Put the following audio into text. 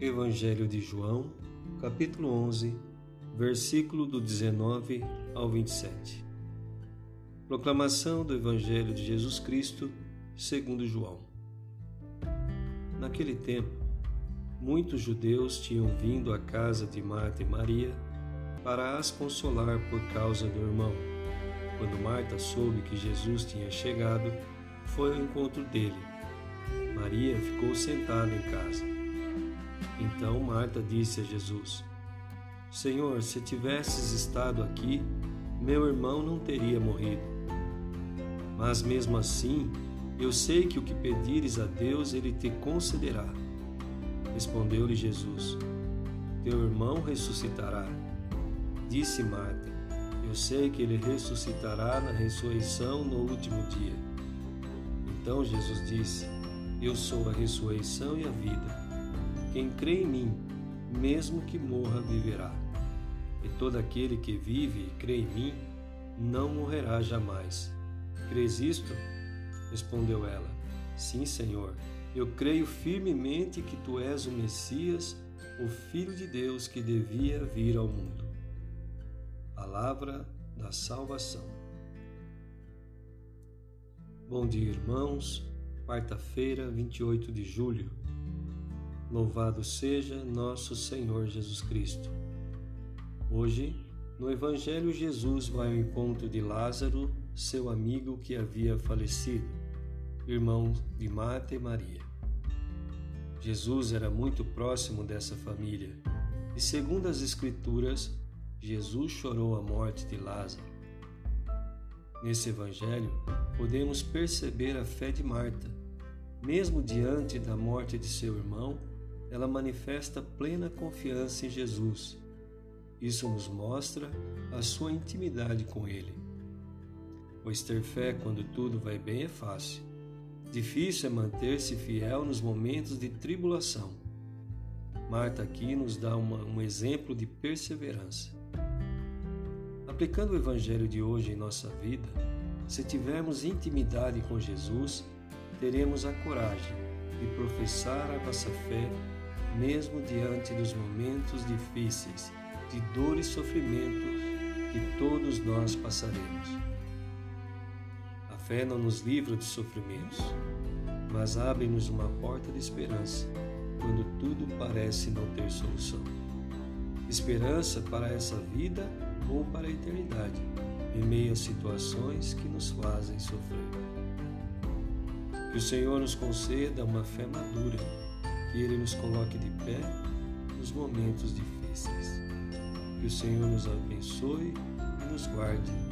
Evangelho de João, capítulo 11, versículo do 19 ao 27. Proclamação do Evangelho de Jesus Cristo, segundo João. Naquele tempo, muitos judeus tinham vindo à casa de Marta e Maria para as consolar por causa do irmão. Quando Marta soube que Jesus tinha chegado, foi ao encontro dele. Maria ficou sentada em casa. Então Marta disse a Jesus: Senhor, se tivesses estado aqui, meu irmão não teria morrido. Mas mesmo assim, eu sei que o que pedires a Deus, ele te concederá. Respondeu-lhe Jesus: Teu irmão ressuscitará. Disse Marta: Eu sei que ele ressuscitará na ressurreição no último dia. Então Jesus disse: Eu sou a ressurreição e a vida. Quem crê em mim, mesmo que morra, viverá. E todo aquele que vive e crê em mim, não morrerá jamais. Crês isto? Respondeu ela: Sim, Senhor. Eu creio firmemente que tu és o Messias, o Filho de Deus que devia vir ao mundo. Palavra da salvação. Bom dia, irmãos. Quarta-feira, 28 de julho. Louvado seja nosso Senhor Jesus Cristo. Hoje, no Evangelho, Jesus vai ao encontro de Lázaro, seu amigo que havia falecido, irmão de Marta e Maria. Jesus era muito próximo dessa família e, segundo as Escrituras, Jesus chorou a morte de Lázaro. Nesse Evangelho, podemos perceber a fé de Marta. Mesmo diante da morte de seu irmão, ela manifesta plena confiança em Jesus. Isso nos mostra a sua intimidade com Ele. Pois ter fé quando tudo vai bem é fácil. Difícil é manter-se fiel nos momentos de tribulação. Marta aqui nos dá uma, um exemplo de perseverança. Aplicando o Evangelho de hoje em nossa vida, se tivermos intimidade com Jesus, teremos a coragem de professar a nossa fé mesmo diante dos momentos difíceis, de dor e sofrimento que todos nós passaremos. A fé não nos livra dos sofrimentos, mas abre-nos uma porta de esperança quando tudo parece não ter solução. Esperança para essa vida ou para a eternidade, em meio a situações que nos fazem sofrer. Que o Senhor nos conceda uma fé madura que Ele nos coloque de pé nos momentos difíceis. Que o Senhor nos abençoe e nos guarde.